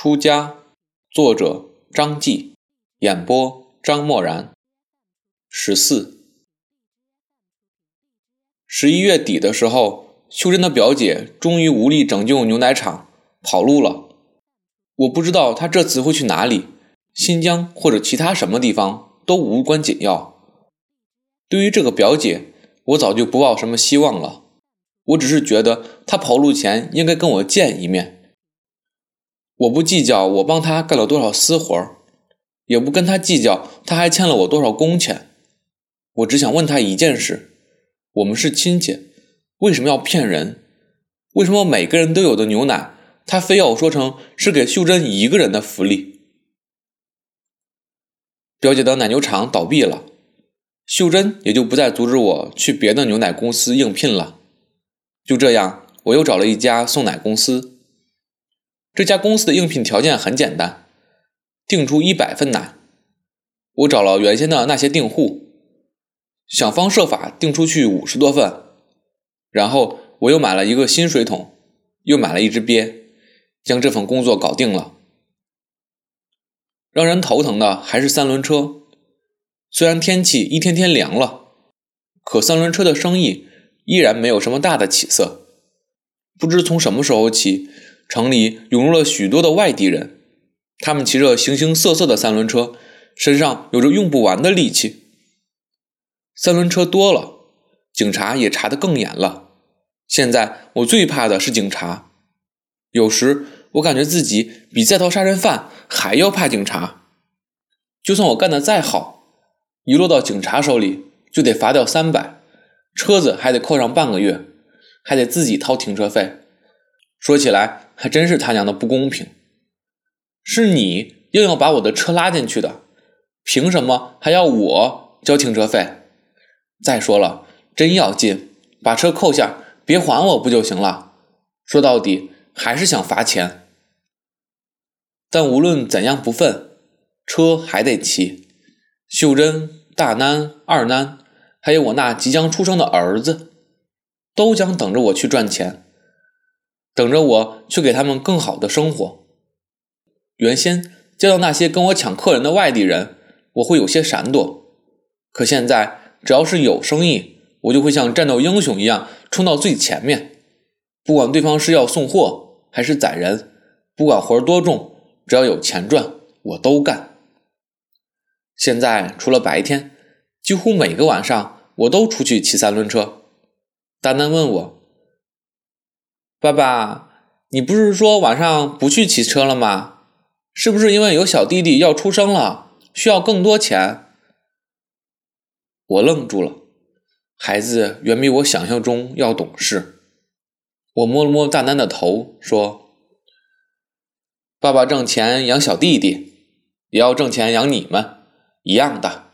出家，作者张继，演播张默然。十四，十一月底的时候，秀珍的表姐终于无力拯救牛奶厂，跑路了。我不知道她这次会去哪里，新疆或者其他什么地方都无关紧要。对于这个表姐，我早就不抱什么希望了。我只是觉得她跑路前应该跟我见一面。我不计较我帮他干了多少私活儿也不跟他计较他还欠了我多少工钱。我只想问他一件事：我们是亲戚，为什么要骗人？为什么每个人都有的牛奶，他非要说成是给秀珍一个人的福利？表姐的奶牛场倒闭了，秀珍也就不再阻止我去别的牛奶公司应聘了。就这样，我又找了一家送奶公司。这家公司的应聘条件很简单，订出一百份奶。我找了原先的那些订户，想方设法订出去五十多份。然后我又买了一个新水桶，又买了一只鳖，将这份工作搞定了。让人头疼的还是三轮车。虽然天气一天天凉了，可三轮车的生意依然没有什么大的起色。不知从什么时候起。城里涌入了许多的外地人，他们骑着形形色色的三轮车，身上有着用不完的力气。三轮车多了，警察也查得更严了。现在我最怕的是警察，有时我感觉自己比在逃杀人犯还要怕警察。就算我干得再好，一落到警察手里就得罚掉三百，车子还得扣上半个月，还得自己掏停车费。说起来。还真是他娘的不公平！是你硬要把我的车拉进去的，凭什么还要我交停车费？再说了，真要进，把车扣下，别还我不就行了？说到底还是想罚钱。但无论怎样不忿，车还得骑。秀珍、大囡、二囡，还有我那即将出生的儿子，都将等着我去赚钱。等着我去给他们更好的生活。原先见到那些跟我抢客人的外地人，我会有些闪躲，可现在只要是有生意，我就会像战斗英雄一样冲到最前面。不管对方是要送货还是宰人，不管活多重，只要有钱赚，我都干。现在除了白天，几乎每个晚上我都出去骑三轮车。丹丹问我。爸爸，你不是说晚上不去骑车了吗？是不是因为有小弟弟要出生了，需要更多钱？我愣住了，孩子远比我想象中要懂事。我摸了摸大丹的头，说：“爸爸挣钱养小弟弟，也要挣钱养你们，一样的。”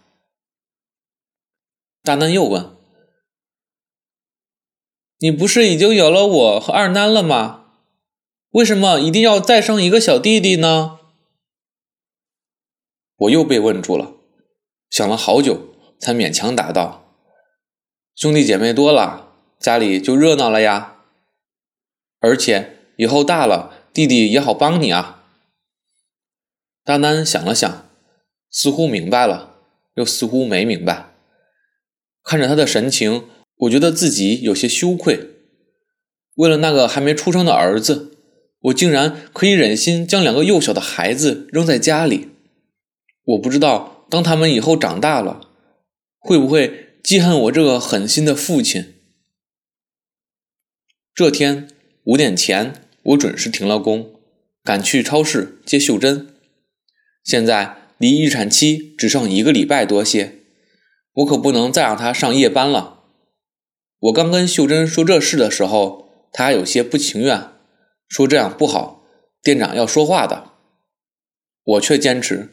大丹又问。你不是已经有了我和二囡了吗？为什么一定要再生一个小弟弟呢？我又被问住了，想了好久，才勉强答道：“兄弟姐妹多了，家里就热闹了呀。而且以后大了，弟弟也好帮你啊。”大囡想了想，似乎明白了，又似乎没明白，看着他的神情。我觉得自己有些羞愧，为了那个还没出生的儿子，我竟然可以忍心将两个幼小的孩子扔在家里。我不知道，当他们以后长大了，会不会记恨我这个狠心的父亲。这天五点前，我准时停了工，赶去超市接秀珍。现在离预产期只剩一个礼拜多些，我可不能再让她上夜班了。我刚跟秀珍说这事的时候，她还有些不情愿，说这样不好，店长要说话的。我却坚持，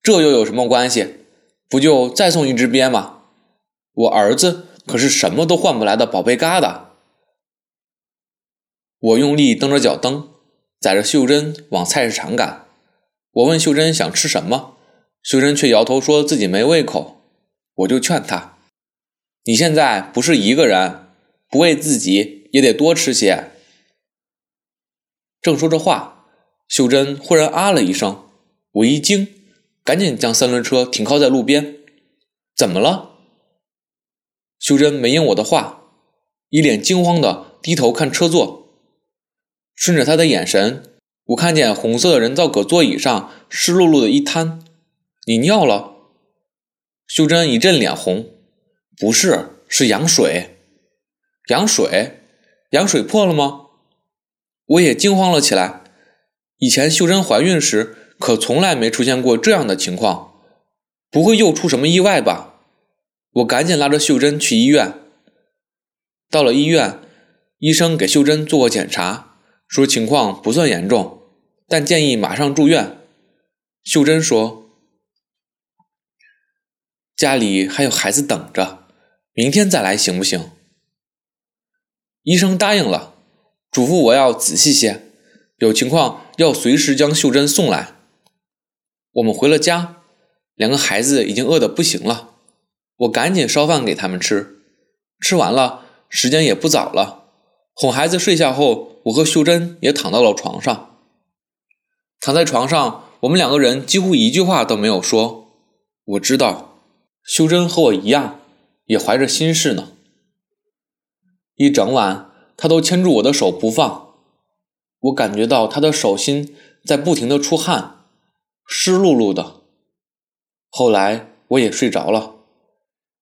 这又有什么关系？不就再送一只鳖吗？我儿子可是什么都换不来的宝贝疙瘩。我用力蹬着脚蹬，载着秀珍往菜市场赶。我问秀珍想吃什么，秀珍却摇头说自己没胃口。我就劝她。你现在不是一个人，不为自己也得多吃些。正说着话，秀珍忽然啊了一声，我一惊，赶紧将三轮车停靠在路边。怎么了？秀珍没应我的话，一脸惊慌的低头看车座。顺着她的眼神，我看见红色的人造革座椅上湿漉漉的一滩。你尿了？秀珍一阵脸红。不是，是羊水。羊水？羊水破了吗？我也惊慌了起来。以前秀珍怀孕时可从来没出现过这样的情况，不会又出什么意外吧？我赶紧拉着秀珍去医院。到了医院，医生给秀珍做过检查，说情况不算严重，但建议马上住院。秀珍说：“家里还有孩子等着，明天再来行不行？”医生答应了，嘱咐我要仔细些。有情况要随时将秀珍送来。我们回了家，两个孩子已经饿得不行了。我赶紧烧饭给他们吃。吃完了，时间也不早了。哄孩子睡下后，我和秀珍也躺到了床上。躺在床上，我们两个人几乎一句话都没有说。我知道，秀珍和我一样，也怀着心事呢。一整晚，他都牵住我的手不放。我感觉到他的手心在不停的出汗，湿漉漉的。后来我也睡着了，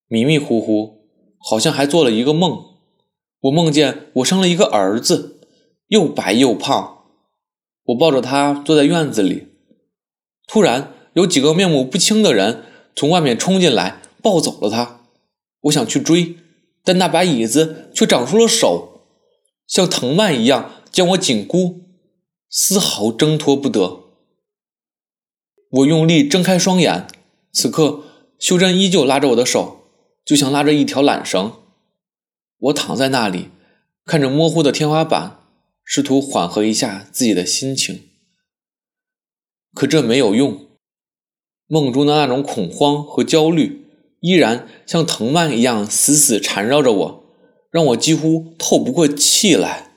迷迷糊糊，好像还做了一个梦。我梦见我生了一个儿子，又白又胖。我抱着他坐在院子里，突然有几个面目不清的人从外面冲进来，抱走了他。我想去追，但那把椅子却长出了手，像藤蔓一样。将我紧箍，丝毫挣脱不得。我用力睁开双眼，此刻秀珍依旧拉着我的手，就像拉着一条缆绳。我躺在那里，看着模糊的天花板，试图缓和一下自己的心情。可这没有用，梦中的那种恐慌和焦虑依然像藤蔓一样死死缠绕着我，让我几乎透不过气来。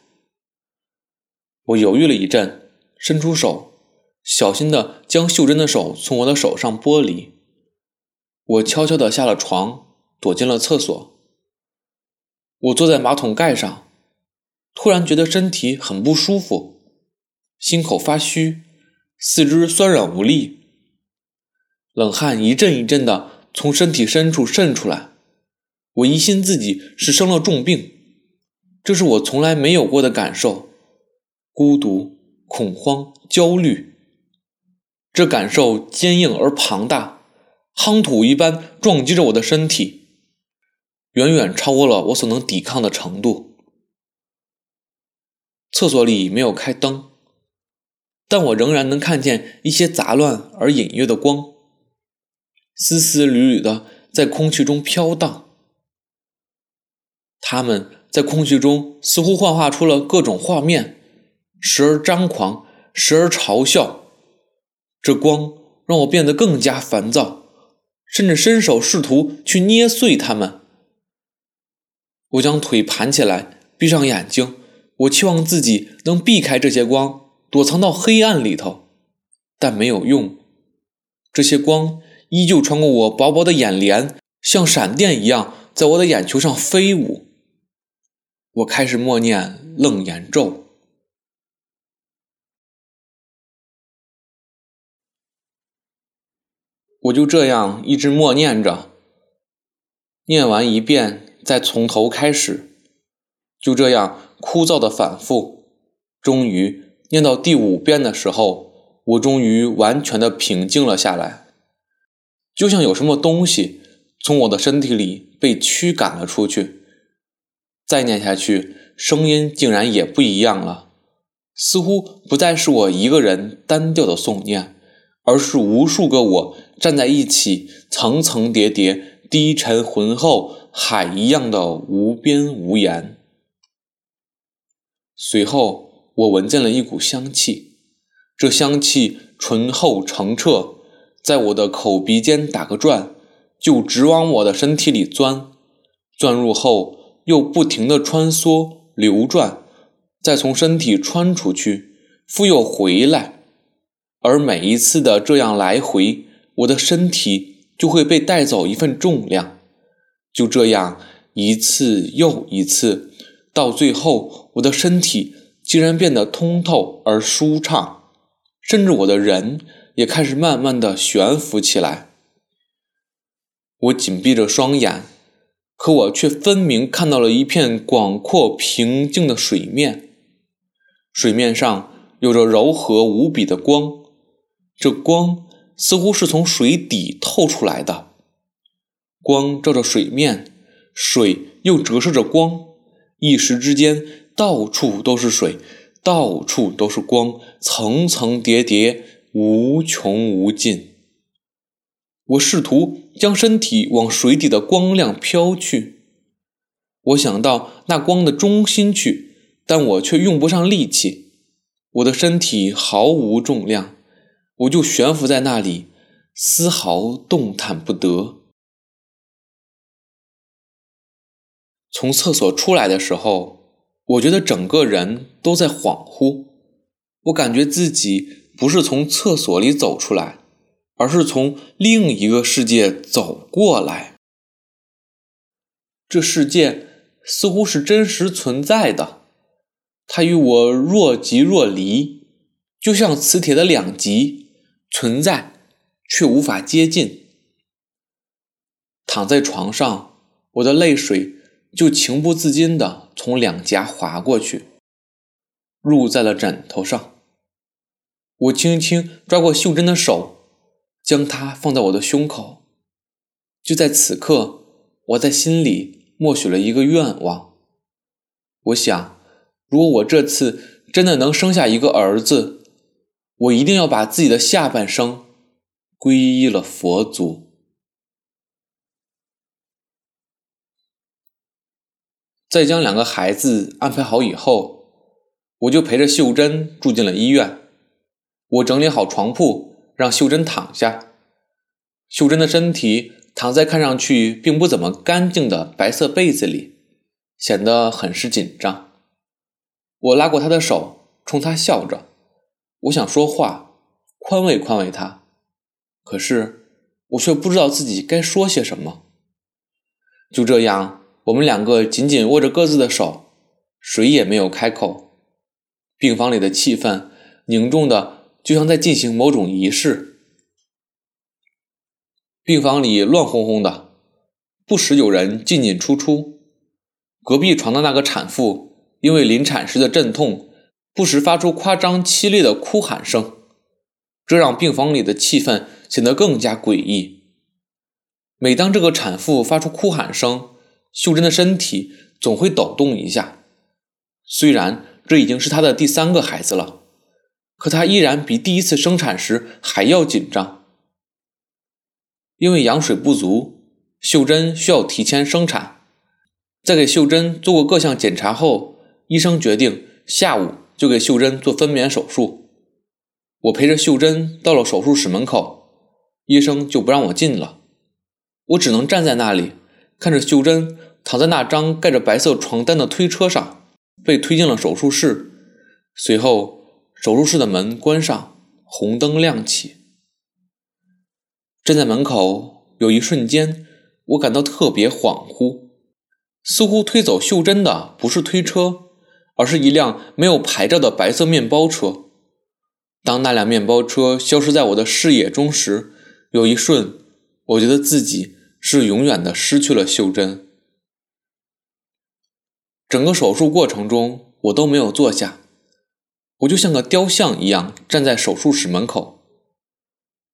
我犹豫了一阵，伸出手，小心地将秀珍的手从我的手上剥离。我悄悄地下了床，躲进了厕所。我坐在马桶盖上，突然觉得身体很不舒服，心口发虚，四肢酸软无力，冷汗一阵一阵的从身体深处渗出来。我疑心自己是生了重病，这是我从来没有过的感受。孤独、恐慌、焦虑，这感受坚硬而庞大，夯土一般撞击着我的身体，远远超过了我所能抵抗的程度。厕所里没有开灯，但我仍然能看见一些杂乱而隐约的光，丝丝缕缕的在空气中飘荡。它们在空气中似乎幻化出了各种画面。时而张狂，时而嘲笑，这光让我变得更加烦躁，甚至伸手试图去捏碎它们。我将腿盘起来，闭上眼睛，我期望自己能避开这些光，躲藏到黑暗里头，但没有用。这些光依旧穿过我薄薄的眼帘，像闪电一样在我的眼球上飞舞。我开始默念楞严咒。我就这样一直默念着，念完一遍，再从头开始，就这样枯燥的反复。终于念到第五遍的时候，我终于完全的平静了下来，就像有什么东西从我的身体里被驱赶了出去。再念下去，声音竟然也不一样了，似乎不再是我一个人单调的诵念。而是无数个我站在一起，层层叠叠、低沉浑厚，海一样的无边无言。随后，我闻见了一股香气，这香气醇厚澄澈，在我的口鼻间打个转，就直往我的身体里钻，钻入后又不停地穿梭流转，再从身体穿出去，复又回来。而每一次的这样来回，我的身体就会被带走一份重量。就这样一次又一次，到最后，我的身体竟然变得通透而舒畅，甚至我的人也开始慢慢的悬浮起来。我紧闭着双眼，可我却分明看到了一片广阔平静的水面，水面上有着柔和无比的光。这光似乎是从水底透出来的，光照着水面，水又折射着光，一时之间，到处都是水，到处都是光，层层叠叠，无穷无尽。我试图将身体往水底的光亮飘去，我想到那光的中心去，但我却用不上力气，我的身体毫无重量。我就悬浮在那里，丝毫动弹不得。从厕所出来的时候，我觉得整个人都在恍惚。我感觉自己不是从厕所里走出来，而是从另一个世界走过来。这世界似乎是真实存在的，它与我若即若离，就像磁铁的两极。存在，却无法接近。躺在床上，我的泪水就情不自禁地从两颊滑过去，入在了枕头上。我轻轻抓过秀珍的手，将她放在我的胸口。就在此刻，我在心里默许了一个愿望。我想，如果我这次真的能生下一个儿子，我一定要把自己的下半生皈依了佛祖。在将两个孩子安排好以后，我就陪着秀珍住进了医院。我整理好床铺，让秀珍躺下。秀珍的身体躺在看上去并不怎么干净的白色被子里，显得很是紧张。我拉过她的手，冲她笑着。我想说话，宽慰宽慰她，可是我却不知道自己该说些什么。就这样，我们两个紧紧握着各自的手，谁也没有开口。病房里的气氛凝重的，就像在进行某种仪式。病房里乱哄哄的，不时有人进进出出。隔壁床的那个产妇，因为临产时的阵痛。不时发出夸张凄厉的哭喊声，这让病房里的气氛显得更加诡异。每当这个产妇发出哭喊声，秀珍的身体总会抖动一下。虽然这已经是她的第三个孩子了，可她依然比第一次生产时还要紧张。因为羊水不足，秀珍需要提前生产。在给秀珍做过各项检查后，医生决定下午。就给秀珍做分娩手术，我陪着秀珍到了手术室门口，医生就不让我进了，我只能站在那里看着秀珍躺在那张盖着白色床单的推车上，被推进了手术室。随后，手术室的门关上，红灯亮起。站在门口，有一瞬间，我感到特别恍惚，似乎推走秀珍的不是推车。而是一辆没有牌照的白色面包车。当那辆面包车消失在我的视野中时，有一瞬，我觉得自己是永远的失去了秀珍。整个手术过程中，我都没有坐下，我就像个雕像一样站在手术室门口。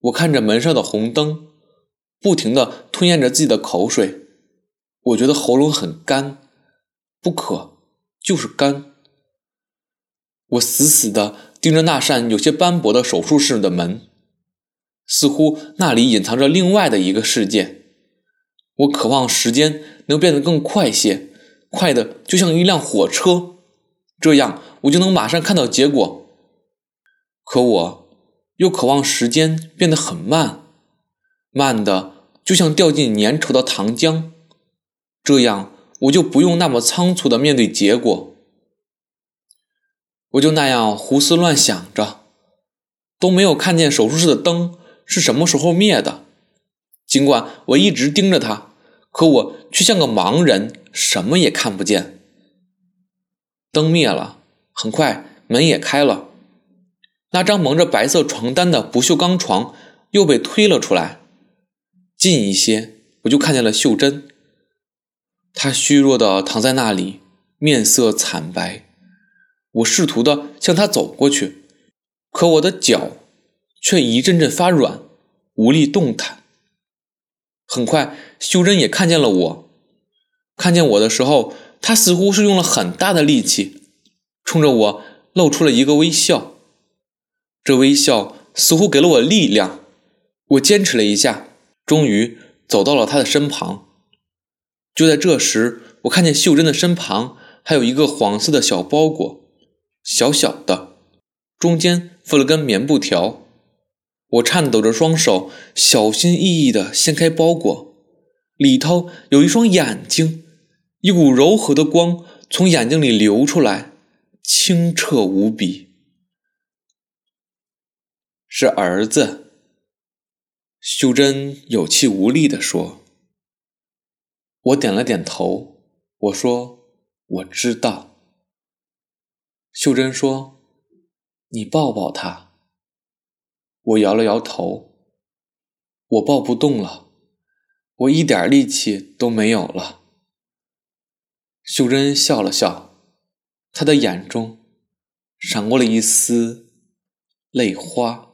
我看着门上的红灯，不停的吞咽着自己的口水。我觉得喉咙很干，不渴，就是干。我死死的盯着那扇有些斑驳的手术室的门，似乎那里隐藏着另外的一个世界。我渴望时间能变得更快些，快的就像一辆火车，这样我就能马上看到结果。可我又渴望时间变得很慢，慢的就像掉进粘稠的糖浆，这样我就不用那么仓促的面对结果。我就那样胡思乱想着，都没有看见手术室的灯是什么时候灭的。尽管我一直盯着他，可我却像个盲人，什么也看不见。灯灭了，很快门也开了，那张蒙着白色床单的不锈钢床又被推了出来。近一些，我就看见了秀珍。她虚弱地躺在那里，面色惨白。我试图地向她走过去，可我的脚却一阵阵发软，无力动弹。很快，秀珍也看见了我。看见我的时候，她似乎是用了很大的力气，冲着我露出了一个微笑。这微笑似乎给了我力量。我坚持了一下，终于走到了他的身旁。就在这时，我看见秀珍的身旁还有一个黄色的小包裹，小小的，中间附了根棉布条。我颤抖着双手，小心翼翼地掀开包裹，里头有一双眼睛，一股柔和的光从眼睛里流出来，清澈无比。是儿子，秀珍有气无力地说。我点了点头，我说：“我知道。”秀珍说：“你抱抱他。”我摇了摇头，我抱不动了，我一点力气都没有了。秀珍笑了笑，他的眼中闪过了一丝泪花。